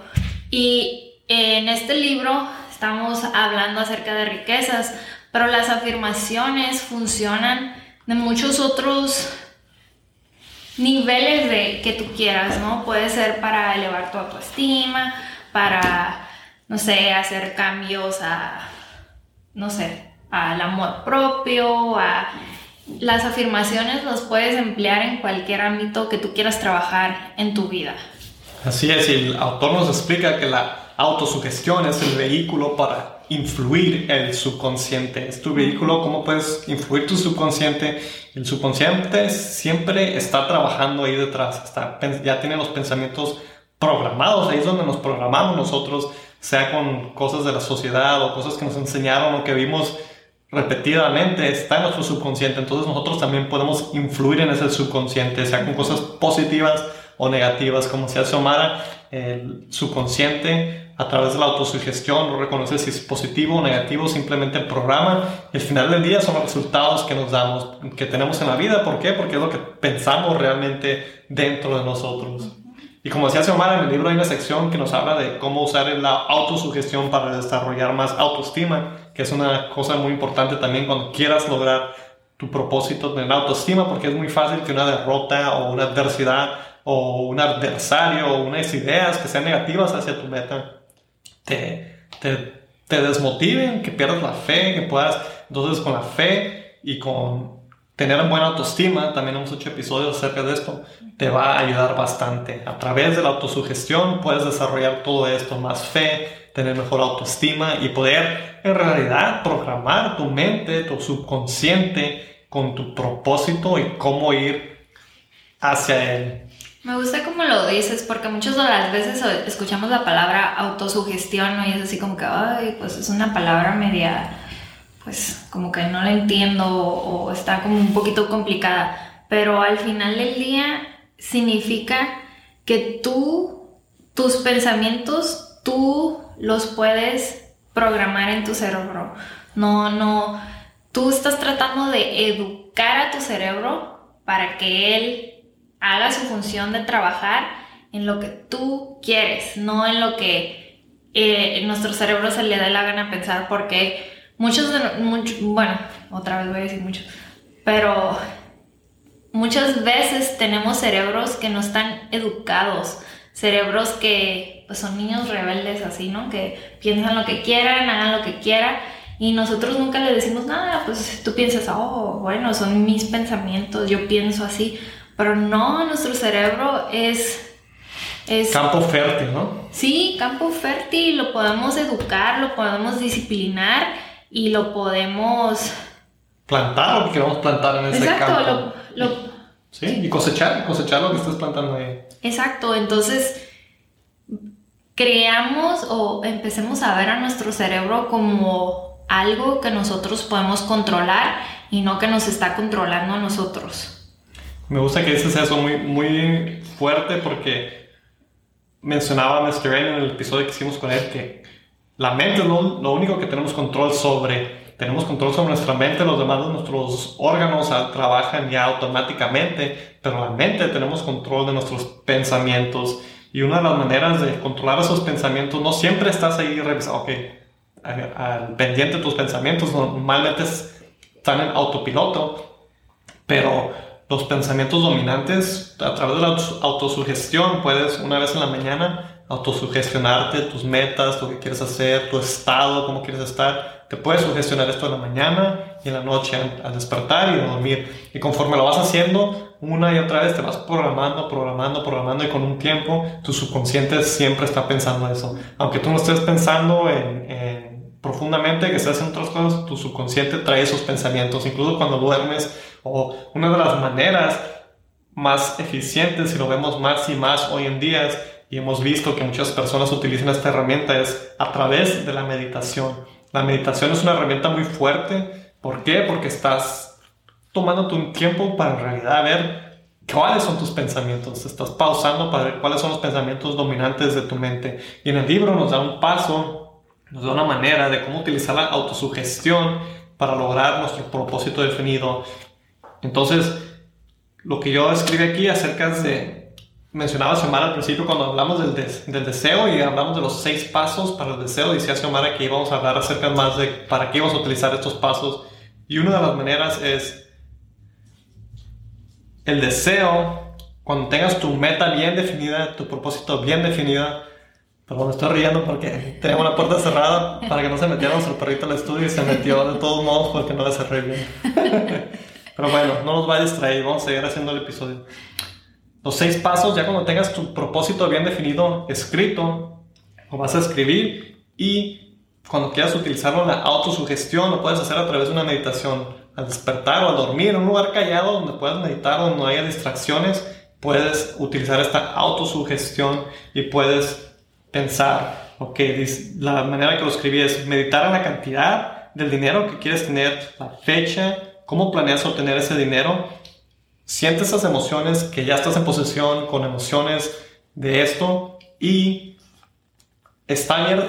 Speaker 2: Y en este libro estamos hablando acerca de riquezas, pero las afirmaciones funcionan de muchos otros niveles de que tú quieras, ¿no? Puede ser para elevar tu autoestima, para, no sé, hacer cambios a, no sé, al amor propio, a... Las afirmaciones las puedes emplear en cualquier ámbito que tú quieras trabajar en tu vida.
Speaker 1: Así es, y el autor nos explica que la autosugestión es el vehículo para influir el subconsciente. Es tu vehículo, cómo puedes influir tu subconsciente. El subconsciente siempre está trabajando ahí detrás, está, ya tiene los pensamientos programados, ahí es donde nos programamos nosotros, sea con cosas de la sociedad o cosas que nos enseñaron o que vimos repetidamente, está en nuestro subconsciente. Entonces nosotros también podemos influir en ese subconsciente, sea con cosas positivas o negativas, como se hace el subconsciente a través de la autosugestión no reconoce si es positivo o negativo, simplemente programa y al final del día son los resultados que nos damos, que tenemos en la vida. ¿Por qué? Porque es lo que pensamos realmente dentro de nosotros. Y como decía Xiomara, en el libro hay una sección que nos habla de cómo usar la autosugestión para desarrollar más autoestima, que es una cosa muy importante también cuando quieras lograr tu propósito de la autoestima, porque es muy fácil que una derrota o una adversidad o un adversario o unas ideas que sean negativas hacia tu meta te, te, te desmotiven, que pierdas la fe, que puedas, entonces con la fe y con tener buena autoestima, también hemos hecho episodios acerca de esto, te va a ayudar bastante. A través de la autosugestión puedes desarrollar todo esto, más fe, tener mejor autoestima y poder en realidad programar tu mente, tu subconsciente con tu propósito y cómo ir hacia él.
Speaker 2: Me gusta cómo lo dices, porque muchas de las veces escuchamos la palabra autosugestión ¿no? y es así como que, ay, pues es una palabra media, pues como que no la entiendo o, está como un poquito complicada. Pero al final del día significa que tú, tus pensamientos, tú los puedes programar en tu cerebro. No, no, tú estás tratando de educar a tu cerebro para que él haga su función de trabajar en lo que tú quieres, no en lo que eh, nuestro cerebro se le da la gana pensar, porque muchos, de, bueno, otra vez voy a decir muchos, pero muchas veces tenemos cerebros que no están educados, cerebros que pues, son niños rebeldes así, ¿no? Que piensan lo que quieran, hagan lo que quieran. Y nosotros nunca le decimos nada, pues tú piensas, oh, bueno, son mis pensamientos, yo pienso así. Pero no, nuestro cerebro es,
Speaker 1: es... Campo fértil, ¿no?
Speaker 2: Sí, campo fértil, lo podemos educar, lo podemos disciplinar y lo podemos...
Speaker 1: Plantar lo que queremos plantar en ese Exacto, campo. Lo, sí, y cosechar, cosechar lo que estás plantando ahí.
Speaker 2: Exacto, entonces creamos o empecemos a ver a nuestro cerebro como algo que nosotros podemos controlar y no que nos está controlando a nosotros.
Speaker 1: Me gusta que dices eso muy, muy fuerte porque mencionaba Mr. N en el episodio que hicimos con él que la mente es lo, único que tenemos control sobre. Tenemos control sobre nuestra mente, los demás de nuestros órganos trabajan ya automáticamente, pero la mente tenemos control de nuestros pensamientos. Y una de las maneras de controlar esos pensamientos, no siempre estás ahí revisando, ok, al pendiente de tus pensamientos, normalmente están en autopiloto, pero los pensamientos dominantes a través de la autosugestión. Puedes una vez en la mañana autosugestionarte tus metas, lo que quieres hacer, tu estado, cómo quieres estar. Te puedes sugestionar esto en la mañana y en la noche al, despertar y dormir. Y conforme lo vas haciendo, una y otra vez te vas programando, programando, programando y con un tiempo tu subconsciente siempre está pensando eso. Aunque tú no estés pensando en, en profundamente que estés haciendo otras cosas, tu subconsciente trae esos pensamientos. Incluso cuando duermes, o una de las maneras más eficientes, si lo vemos más y más hoy en día, y hemos visto que muchas personas utilizan esta herramienta, es a través de la meditación. La meditación es una herramienta muy fuerte ¿Por qué? Porque estás tomando tu tiempo para en realidad ver cuáles son tus pensamientos. Estás pausando para ver cuáles son los pensamientos dominantes de tu mente. Y en el libro nos da un paso, nos da una manera de cómo utilizar la autosugestión para lograr nuestro propósito definido. Entonces, lo que yo escribí aquí acerca de, mencionaba Xiomara al principio cuando hablamos del, del, deseo y hablamos de los seis pasos para el deseo, decía Xiomara que íbamos a hablar acerca más de para qué íbamos a utilizar estos pasos. Y una de las maneras es el deseo, cuando tengas tu meta bien definida, tu propósito bien definida, Perdón, estoy riendo porque tenía una puerta cerrada para que no se metiera nuestro perrito al estudio y se metió de todos modos porque no le cerré bien. Pero bueno, no nos va a distraer, vamos a seguir haciendo el episodio. Los seis pasos, ya cuando tengas tu propósito bien definido, escrito, lo vas a escribir y cuando quieras utilizarlo la autosugestión, lo puedes hacer a través de una meditación. Al despertar o al dormir en un lugar callado donde puedas meditar, donde no haya distracciones, puedes utilizar esta autosugestión y puedes pensar, ok, la manera que lo escribí es meditar en la cantidad del dinero que quieres tener, la fecha, cómo planeas obtener ese dinero. Siente esas emociones que ya estás en posesión con emociones de esto y está,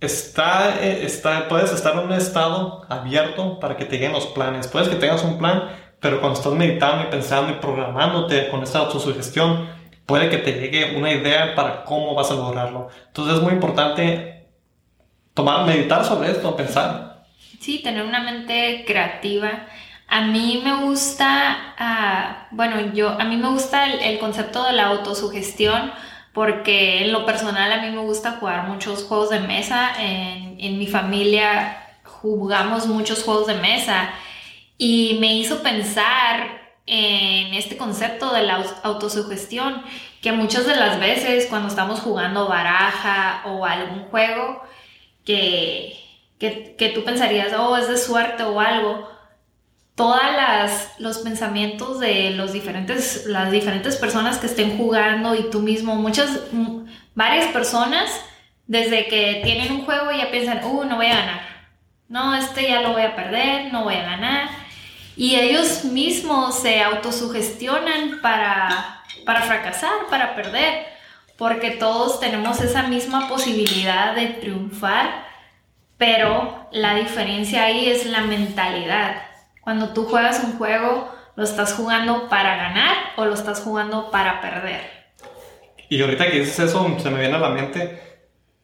Speaker 1: está, está, puedes estar en un estado abierto para que te lleguen los planes. Puedes que tengas un plan, pero cuando estás meditando y pensando y programándote con esta autosugestión, puede que te llegue una idea para cómo vas a lograrlo. Entonces es muy importante tomar, meditar sobre esto, pensar.
Speaker 2: Sí, tener una mente creativa. A mí me gusta, ah, bueno, yo, a mí me gusta el, concepto de la autosugestión porque en lo personal a mí me gusta jugar muchos juegos de mesa. En, en mi familia jugamos muchos juegos de mesa y me hizo pensar en este concepto de la autosugestión, que muchas de las veces cuando estamos jugando baraja o algún juego que, que, tú pensarías, oh, es de suerte o algo, todas los pensamientos de los diferentes, las diferentes personas que estén jugando y tú mismo, muchas, varias personas, desde que tienen un juego ya piensan, uh, no voy a ganar, no, este ya lo voy a perder, no voy a ganar y ellos mismos se autosugestionan para, para fracasar, para perder, porque todos tenemos esa misma posibilidad de triunfar, pero la diferencia ahí es la mentalidad. Cuando tú juegas un juego, ¿lo estás jugando para ganar o lo estás jugando para perder?
Speaker 1: Y ahorita que dices eso, se me viene a la mente,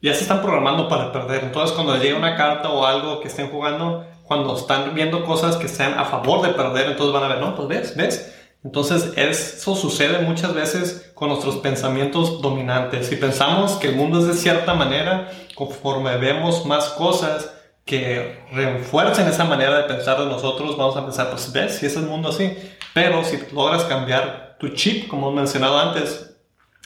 Speaker 1: ya se están programando para perder. Entonces, cuando llega una carta o algo que estén jugando, cuando están viendo cosas que sean a favor de perder, entonces van a ver, no, pues ves, ves. Entonces eso sucede muchas veces con nuestros pensamientos dominantes. Si pensamos que el mundo es de cierta manera, conforme vemos más cosas que refuercen esa manera de pensar de nosotros, vamos a pensar, pues ves, si es el mundo así. Pero si logras cambiar tu chip, como he mencionado antes,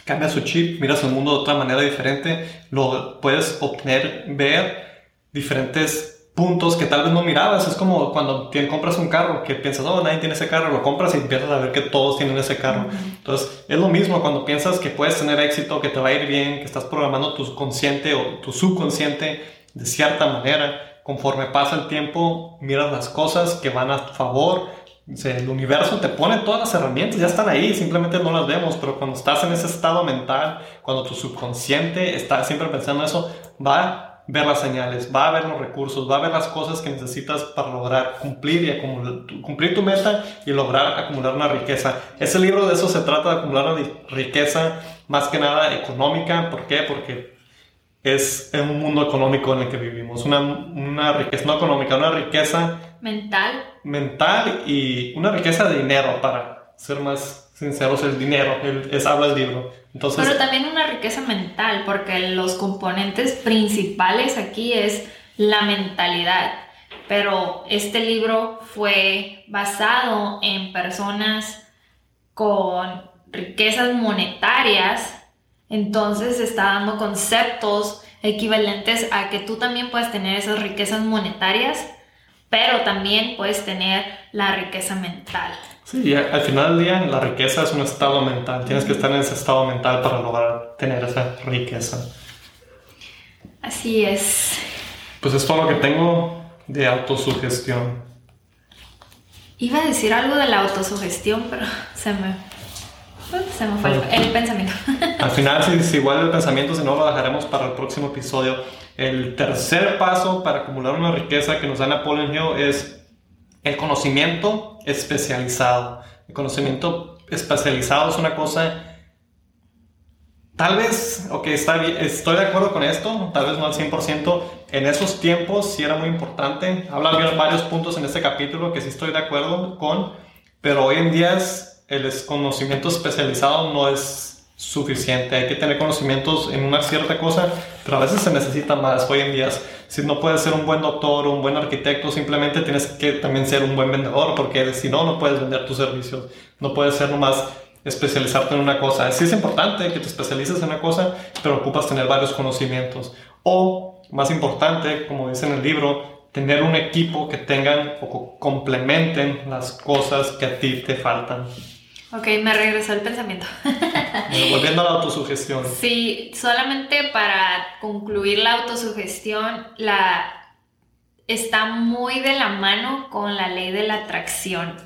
Speaker 1: cambia su chip, miras el mundo de otra manera diferente, lo puedes obtener, ver diferentes puntos que tal vez no mirabas. Es como cuando compras un carro que piensas, oh, nadie tiene ese carro, lo compras y empiezas a ver que todos tienen ese carro. Entonces, es lo mismo cuando piensas que puedes tener éxito, que te va a ir bien, que estás programando tu consciente o tu subconsciente de cierta manera. Conforme pasa el tiempo, miras las cosas que van a tu favor. el universo te pone todas las herramientas, ya están ahí, simplemente no las vemos, pero cuando estás en ese estado mental, cuando tu subconsciente está siempre pensando eso, va ver las señales, va a ver los recursos, va a ver las cosas que necesitas para lograr cumplir y acumular, cumplir tu meta y lograr acumular una riqueza. Ese libro de eso se trata de acumular una riqueza más que nada económica. ¿Por qué? Porque es un mundo económico en el que vivimos. Una, una riqueza no económica, una riqueza
Speaker 2: mental.
Speaker 1: Mental y una riqueza de dinero para ser más sinceros, el dinero, es habla el libro. Entonces,
Speaker 2: Pero también una riqueza mental, porque los componentes principales aquí es la mentalidad. Pero este libro fue basado en personas con riquezas monetarias, entonces está dando conceptos equivalentes a que tú también puedes tener esas riquezas monetarias, pero también puedes tener la riqueza mental.
Speaker 1: Sí, al final del día la riqueza es un estado mental. Tienes que estar en ese estado mental para lograr tener esa riqueza.
Speaker 2: Así es.
Speaker 1: Pues es todo lo que tengo de autosugestión.
Speaker 2: Iba a decir algo de la autosugestión, pero se me, se me fue el, pensamiento.
Speaker 1: Al final, si, si igual el pensamiento, si no, lo dejaremos para el próximo episodio. El tercer paso para acumular una riqueza que nos da Napoleon Hill es el conocimiento especializado. El conocimiento especializado es una cosa Tal vez, ok, está bien, estoy de acuerdo con esto, tal vez no al 100%. En esos tiempos sí era muy importante. Habla varios puntos en este capítulo que sí estoy de acuerdo con, pero hoy en día el conocimiento especializado no es suficiente. Hay que tener conocimientos en una cierta cosa, pero a veces se necesita más. Hoy en día, si no puedes ser un buen doctor o un buen arquitecto, simplemente tienes que también ser un buen vendedor, porque si no, no puedes vender tus servicios. No puedes ser nomás especializarte en una cosa. Sí es importante que te especialices en una cosa, pero ocupas tener varios conocimientos. O, más importante, como dice en el libro, tener un equipo que tengan o complementen las cosas que a ti te faltan.
Speaker 2: Ok, me regresó el pensamiento.
Speaker 1: volviendo a la autosugestión.
Speaker 2: Sí, solamente para concluir la autosugestión, la está muy de la mano con la ley de la atracción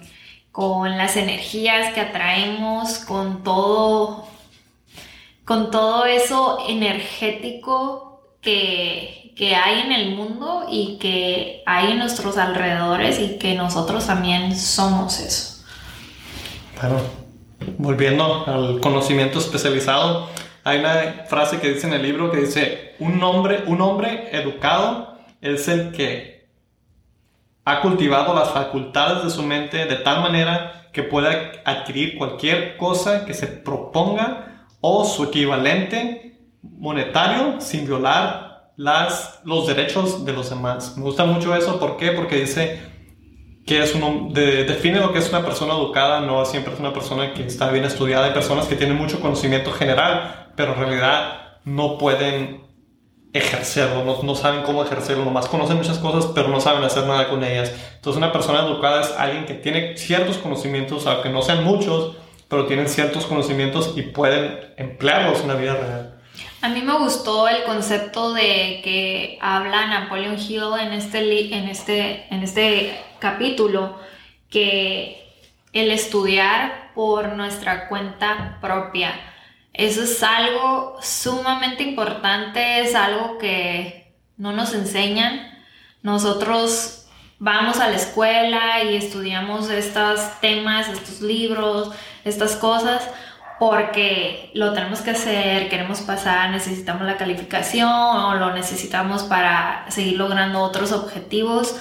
Speaker 2: con las energías que atraemos, con todo, con todo eso energético que, hay en el mundo y que hay en nuestros alrededores y que nosotros también somos eso.
Speaker 1: Bueno, volviendo al conocimiento especializado, hay una frase que dice en el libro que dice, un hombre, un hombre educado es el que ha cultivado las facultades de su mente de tal manera que pueda adquirir cualquier cosa que se proponga o su equivalente monetario sin violar las, los derechos de los demás. Me gusta mucho eso, ¿por qué? Porque dice define lo que es una persona educada, no siempre es una persona que está bien estudiada, hay personas que tienen mucho conocimiento general, pero en realidad no pueden ejercerlo, no, no, saben cómo ejercerlo, nomás conocen muchas cosas, pero no saben hacer nada con ellas. Entonces una persona educada es alguien que tiene ciertos conocimientos, aunque no sean muchos, pero tienen ciertos conocimientos y pueden emplearlos en la vida real.
Speaker 2: A mí me gustó el concepto de que habla Napoleon Hill en este, en este, en este capítulo, que el estudiar por nuestra cuenta propia, eso es algo sumamente importante, es algo que no nos enseñan. Nosotros vamos a la escuela y estudiamos estos temas, estos libros, estas cosas, porque lo tenemos que hacer, queremos pasar, necesitamos la calificación o lo necesitamos para seguir logrando otros objetivos.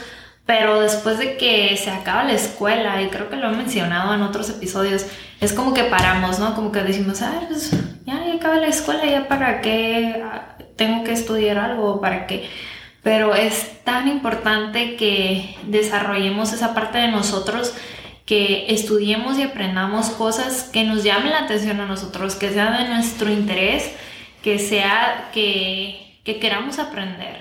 Speaker 2: Pero después de que se acaba la escuela, y creo que lo he mencionado en otros episodios, es como que paramos, ¿no? Como que decimos, ah, pues ya, ya acaba la escuela, ya para qué tengo que estudiar algo, para qué. Pero es tan importante que desarrollemos esa parte de nosotros, que estudiemos y aprendamos cosas que nos llamen la atención a nosotros, que sea de nuestro interés, que sea que, que queramos aprender.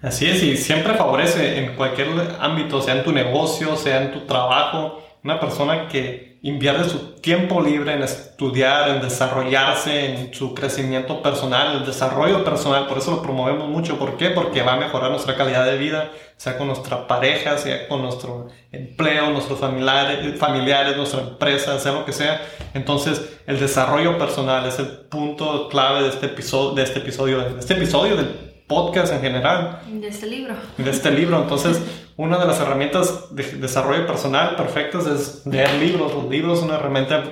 Speaker 1: Así es, y siempre favorece en cualquier ámbito, sea en tu negocio, sea en tu trabajo, una persona que invierte su tiempo libre en estudiar, en desarrollarse, en su crecimiento personal, el desarrollo personal, por eso lo promovemos mucho. ¿Por qué? Porque va a mejorar nuestra calidad de vida, sea con nuestra pareja, sea con nuestro empleo, nuestros familiares, familiares nuestra empresa, sea lo que sea. Entonces, el desarrollo personal es el punto clave de este episodio, de este episodio, de este episodio del podcast en general.
Speaker 2: De este libro.
Speaker 1: De este libro. Entonces, una de las herramientas de desarrollo personal perfectas es leer libros. Los libros son una herramienta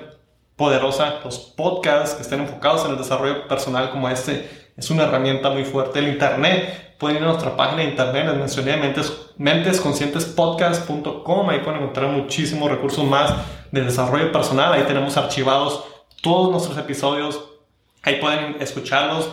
Speaker 1: poderosa. Los podcasts que estén enfocados en el desarrollo personal como este es una herramienta muy fuerte. El Internet, pueden ir a nuestra página de Internet, les mencioné mentes, mentesconscientespodcast.com. Ahí pueden encontrar muchísimos recursos más de desarrollo personal. Ahí tenemos archivados todos nuestros episodios. Ahí pueden escucharlos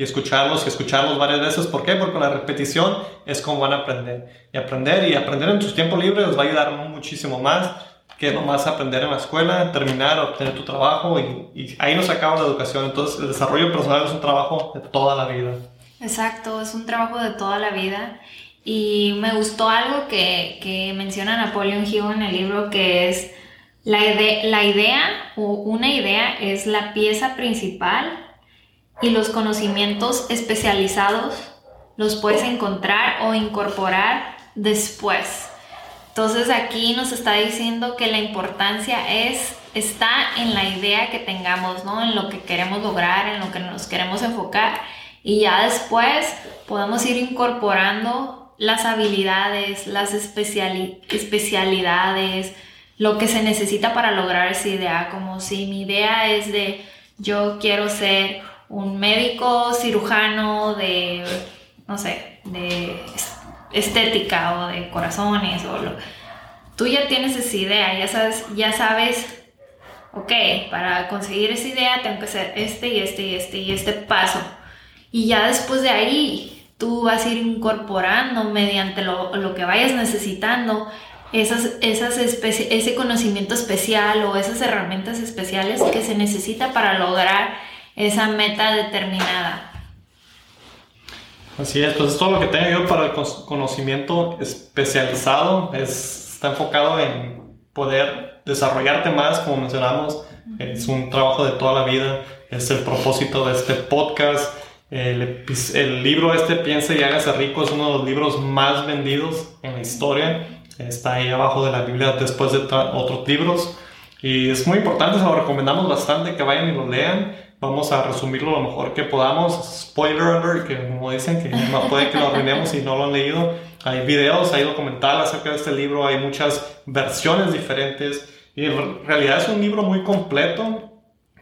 Speaker 1: y escucharlos y escucharlos varias veces. ¿Por qué? Porque la repetición es como van a aprender. Y aprender y aprender en tus tiempos libres les va a ayudar muchísimo más que nomás aprender en la escuela, terminar, obtener tu trabajo y, ahí nos acaba la educación. Entonces el desarrollo personal es un trabajo de toda la vida.
Speaker 2: Exacto, es un trabajo de toda la vida. Y me gustó algo que, que menciona Napoleon Hill en el libro que es la, la idea o una idea es la pieza principal y los conocimientos especializados los puedes encontrar o incorporar después. Entonces aquí nos está diciendo que la importancia es está en la idea que tengamos, ¿no? En lo que queremos lograr, en lo que nos queremos enfocar y ya después podemos ir incorporando las habilidades, las especialidades, lo que se necesita para lograr esa idea, como si mi idea es de yo quiero ser un médico cirujano de, no sé, de estética o de corazones o tú ya tienes esa idea, ya sabes, ya sabes, ok, para conseguir esa idea tengo que hacer este y este y este y este paso. Y ya después de ahí tú vas a ir incorporando mediante lo, lo que vayas necesitando esas, esas ese conocimiento especial o esas herramientas especiales que se necesita para lograr esa meta determinada.
Speaker 1: Así es, pues todo lo que tengo yo para el conocimiento especializado es, está enfocado en poder desarrollarte más, como mencionamos, es un trabajo de toda la vida, es el propósito de este podcast. El, el libro este, Piense y hágase rico, es uno de los libros más vendidos en la historia está ahí abajo de la Biblia después de otros libros. Y es muy importante, se lo recomendamos bastante que vayan y lo lean. Vamos a resumirlo lo mejor que podamos. Spoiler alert, que como dicen, que no puede que lo arruinemos si no lo han leído. Hay videos, hay documentales acerca de este libro, hay muchas versiones diferentes. Y en realidad es un libro muy completo.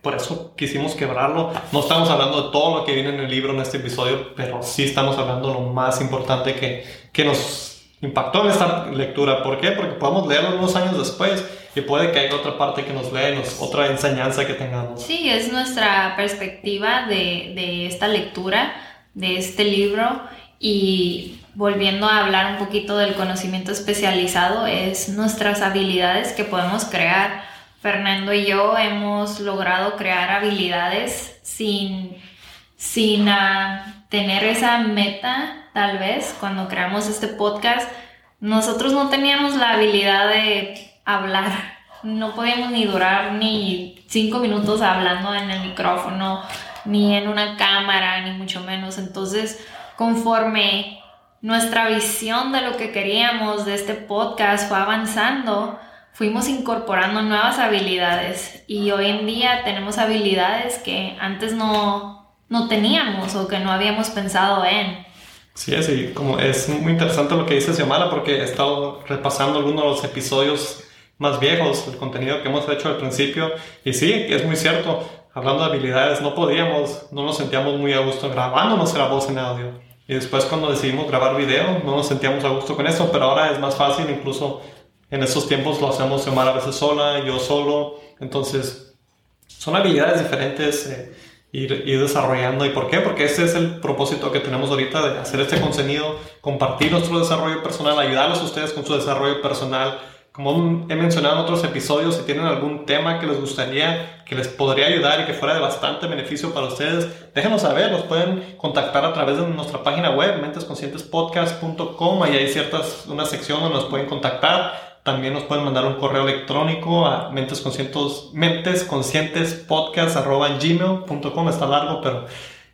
Speaker 1: Por eso quisimos quebrarlo. No estamos hablando de todo lo que viene en el libro en este episodio, pero sí estamos hablando de lo más importante que, que nos impactó en esta lectura. ¿Por qué? Porque podemos leerlo unos años después y puede que haya otra parte que nos lea, otra enseñanza que tengamos.
Speaker 2: Sí, es nuestra perspectiva de, de esta lectura, de este libro y volviendo a hablar un poquito del conocimiento especializado, es nuestras habilidades que podemos crear. Fernando y yo hemos logrado crear habilidades sin, sin ah, tener esa meta tal vez, cuando creamos este podcast, nosotros no teníamos la habilidad de hablar. No podíamos ni durar ni cinco minutos hablando en el micrófono, ni en una cámara, ni mucho menos. Entonces, conforme nuestra visión de lo que queríamos de este podcast fue avanzando, fuimos incorporando nuevas habilidades y hoy en día tenemos habilidades que antes no, no teníamos o que no habíamos pensado en.
Speaker 1: Sí, es, como es muy interesante lo que dice Xiomara porque he estado repasando algunos de los episodios más viejos, el contenido que hemos hecho al principio, y sí, es muy cierto, hablando de habilidades, no podíamos, no nos sentíamos muy a gusto grabando nuestra voz en audio. Y después cuando decidimos grabar video, no nos sentíamos a gusto con eso, pero ahora es más fácil, incluso en esos tiempos lo hacemos Xiomara a veces sola, yo solo, entonces son habilidades diferentes. Eh, ir, desarrollando. ¿Y por qué? Porque ese es el propósito que tenemos ahorita de hacer este contenido, compartir nuestro desarrollo personal, ayudarlos a ustedes con su desarrollo personal. Como he mencionado en otros episodios, si tienen algún tema que les gustaría, que les podría ayudar y que fuera de bastante beneficio para ustedes, déjenos saber, nos pueden contactar a través de nuestra página web, mentesconscientespodcast.com, ahí hay ciertas, una sección donde nos pueden contactar también nos pueden mandar un correo electrónico a mentesconscientes, mentesconscientespodcast.gmail.com. Está largo, pero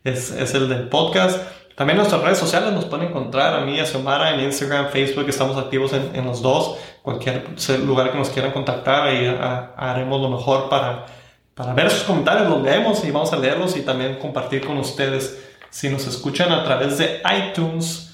Speaker 1: es, es, el del podcast. También nuestras redes sociales nos pueden encontrar a mí a Xiomara en Instagram, Facebook. Estamos activos en, en los dos. Cualquier lugar que nos quieran contactar, ahí haremos lo mejor para, para ver sus comentarios. Los leemos y vamos a leerlos y también compartir con ustedes. Si nos escuchan a través de iTunes,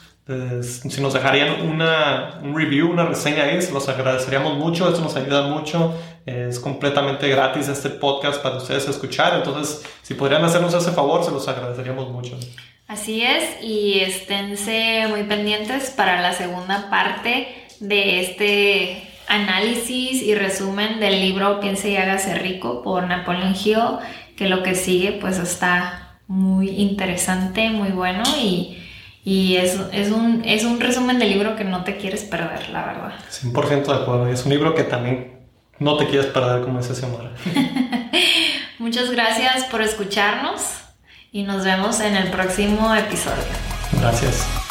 Speaker 1: si nos dejarían una, un review, una reseña ahí, se los agradeceríamos mucho, esto nos ayuda mucho, es completamente gratis este podcast para ustedes escuchar, entonces si podrían hacernos ese favor, se los agradeceríamos mucho.
Speaker 2: Así es, y esténse muy pendientes para la segunda parte de este análisis y resumen del libro Piense y hágase rico por Napoleon Hill, que lo que sigue pues está muy interesante, muy bueno y y es, es, un, es un resumen del libro que no te quieres perder, la verdad.
Speaker 1: 100% de acuerdo. Es un libro que también no te quieres perder, como dice Xiomara.
Speaker 2: Muchas gracias por escucharnos y nos vemos en el próximo episodio.
Speaker 1: Gracias.